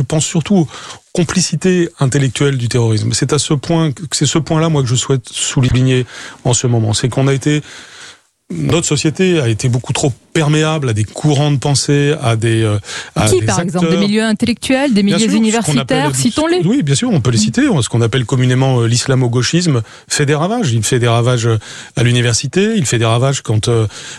je pense surtout complicité intellectuelle du terrorisme. C'est à ce point, c'est ce point-là, que je souhaite souligner en ce moment. C'est qu'on a été notre société a été beaucoup trop perméable à des courants de pensée, à des euh, à qui par exemple des milieux intellectuels, des milieux universitaires, citons-les. Oui, bien sûr, on peut les citer. Ce qu'on appelle communément euh, l'islamo-gauchisme fait des ravages. Il fait des ravages euh, à l'université, il fait des ravages quand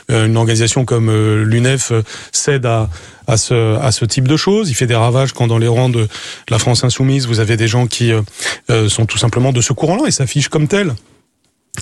une organisation comme l'UNEF cède à à ce, à ce type de choses. Il fait des ravages quand dans les rangs de la France insoumise, vous avez des gens qui sont tout simplement de ce courant-là et s'affichent comme tels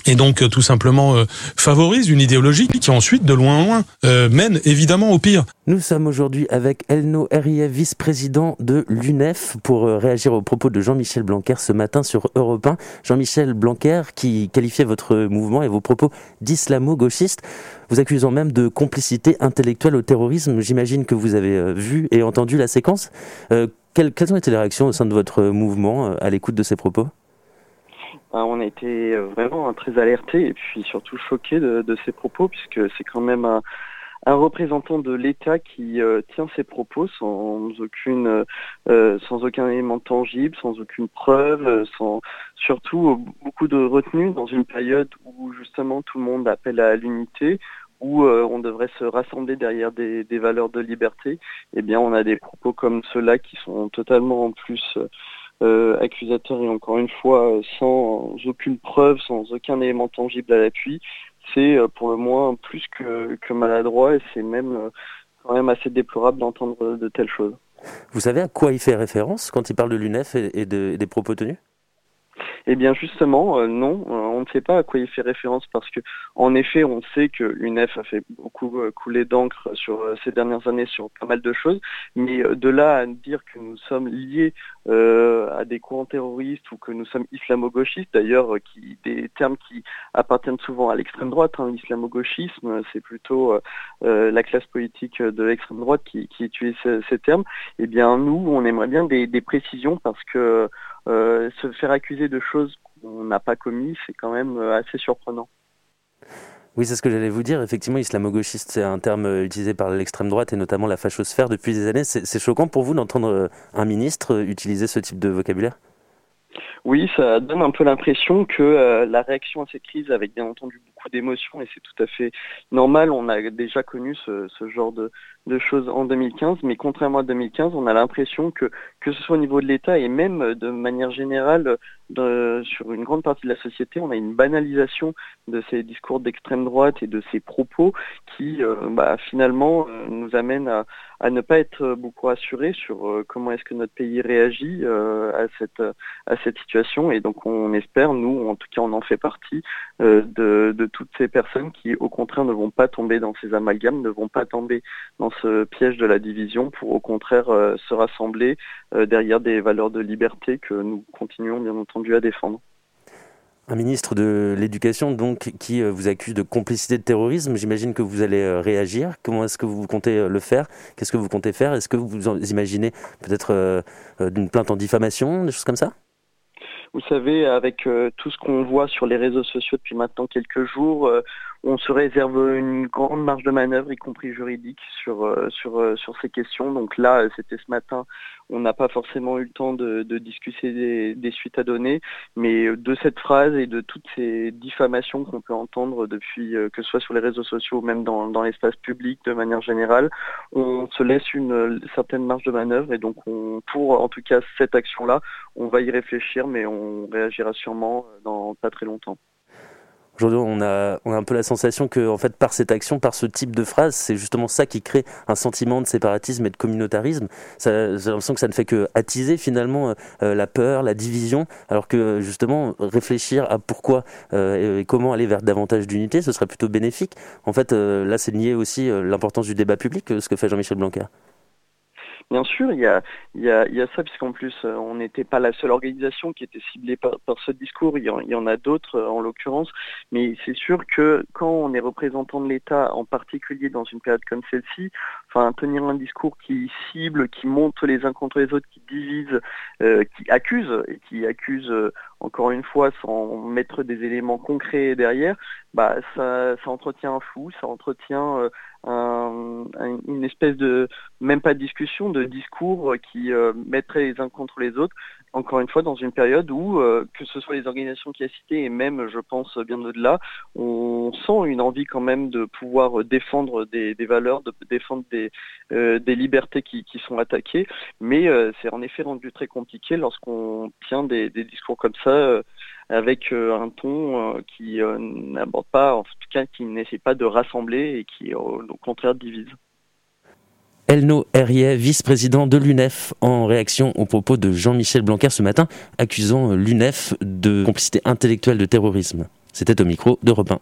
et donc euh, tout simplement euh, favorise une idéologie qui ensuite, de loin en loin, euh, mène évidemment au pire. Nous sommes aujourd'hui avec Elno Heriev, vice-président de l'UNEF, pour réagir aux propos de Jean-Michel Blanquer ce matin sur Europe 1. Jean-Michel Blanquer qui qualifiait votre mouvement et vos propos d'islamo-gauchiste, vous accusant même de complicité intellectuelle au terrorisme. J'imagine que vous avez vu et entendu la séquence. quelles, quelles ont été les réactions au sein de votre mouvement à l'écoute de ces propos? On a été euh, vraiment très alertés et puis surtout choqués de, de ces propos puisque c'est quand même un, représentant de l'État qui euh, tient ses propos sans aucune, euh, sans aucun élément tangible, sans aucune preuve, sans surtout beaucoup de retenue dans une période où justement tout le monde appelle à l'unité, où on devrait se rassembler derrière des, des, valeurs de liberté. Eh bien, on a des propos comme ceux-là qui sont totalement en plus accusateur et encore une fois euh, sans aucune preuve, sans aucun élément tangible à l'appui, c'est euh, pour le moins plus que, que maladroit et c'est même quand même assez déplorable d'entendre de telles choses. Vous savez à quoi il fait référence quand il parle de l'UNEF et, des propos tenus? Eh bien justement, euh, non, euh, on ne sait pas à quoi il fait référence parce que, en effet, on sait que l'UNEF a fait beaucoup euh, couler d'encre sur ces dernières années sur pas mal de choses, mais de là à dire que nous sommes liés à des courants terroristes ou que nous sommes islamo-gauchistes, d'ailleurs, des termes qui appartiennent souvent à l'extrême droite. Hein, L'islamo-gauchisme, c'est plutôt la classe politique de l'extrême droite qui, utilise ces, termes. Eh bien, nous, on aimerait bien des, précisions parce que se faire accuser de qu'on n'a pas commis, c'est quand même euh, assez surprenant. Oui, c'est ce que j'allais vous dire. Effectivement, islamo-gauchiste, c'est un terme euh, utilisé par l'extrême droite et notamment la fachosphère depuis des années. C'est choquant pour vous d'entendre un ministre utiliser ce type de vocabulaire? Oui, ça donne un peu l'impression que euh, la réaction à cette crise, avec bien entendu d'émotions, et c'est tout à fait normal, on a déjà connu ce, genre de, choses en 2015, mais contrairement à 2015, on a l'impression que, que ce soit au niveau de l'État et même de manière générale sur une grande partie de la société, on a une banalisation de ces discours d'extrême droite et de ces propos qui euh, bah, finalement euh, nous amènent à, à, ne pas être beaucoup rassurés sur comment est-ce que notre pays réagit à cette à cette situation. Et donc on espère, nous, en tout cas on en fait partie, euh, de, toutes ces personnes qui au contraire ne vont pas tomber dans ces amalgames, ne vont pas tomber dans ce piège de la division pour au contraire euh, se rassembler euh, derrière des valeurs de liberté que nous continuons bien entendu à défendre. Un ministre de l'Éducation donc qui vous accuse de complicité de terrorisme. J'imagine que vous allez réagir. Comment est-ce que vous comptez le faire? Qu'est-ce que vous comptez faire? Est-ce que vous imaginez peut-être d'une plainte en diffamation, des choses comme ça? Vous savez, avec euh, tout ce qu'on voit sur les réseaux sociaux depuis maintenant quelques jours, euh, on se réserve une grande marge de manœuvre, y compris juridique, sur, euh, sur, ces questions. Donc là, c'était ce matin, on n'a pas forcément eu le temps de, discuter des, suites à donner, mais de cette phrase et de toutes ces diffamations qu'on peut entendre depuis, que ce soit sur les réseaux sociaux ou même dans, l'espace public de manière générale, on se laisse une certaine marge de manœuvre et donc on, pour en tout cas cette action-là, on va y réfléchir, mais on réagira sûrement euh, dans pas très longtemps. Aujourd'hui, on a, un peu la sensation que, en fait, par cette action, par ce type de phrase, c'est justement ça qui crée un sentiment de séparatisme et de communautarisme. J'ai l'impression que ça ne fait que attiser finalement euh, la peur, la division, alors que justement réfléchir à pourquoi euh, et comment aller vers davantage d'unité, ce serait plutôt bénéfique. En fait, là, c'est nier aussi l'importance du débat public, ce que fait Jean-Michel Blanquer. Bien sûr, il y a, il y a, il y a ça, puisqu'en plus, euh, on n'était pas la seule organisation qui était ciblée par, ce discours. Il y en, a d'autres, euh, en l'occurrence. Mais c'est sûr que quand on est représentant de l'État, en particulier dans une période comme celle-ci, enfin, tenir un discours qui cible, qui monte les uns contre les autres, qui divise, euh, qui accuse, et qui accuse, encore une fois, sans mettre des éléments concrets derrière, bah, ça, ça entretient un flou, ça entretient une espèce de, même pas de discussion, de discours qui mettrait les uns contre les autres, encore une fois, dans une période où, que ce soit les organisations qui a citées et même, je pense, bien au-delà, on sent une envie quand même de pouvoir défendre des, valeurs, de défendre des, des libertés qui, sont attaquées, mais c'est en effet rendu très compliqué lorsqu'on tient des, des, discours comme ça avec euh, un ton euh, qui euh, n'aborde pas, en tout cas qui n'essaie pas de rassembler et qui au contraire divise. Elno Herriet, vice-président de l'UNEF, en réaction aux propos de Jean-Michel Blanquer ce matin, accusant l'UNEF de complicité intellectuelle de terrorisme. C'était au micro de Robin.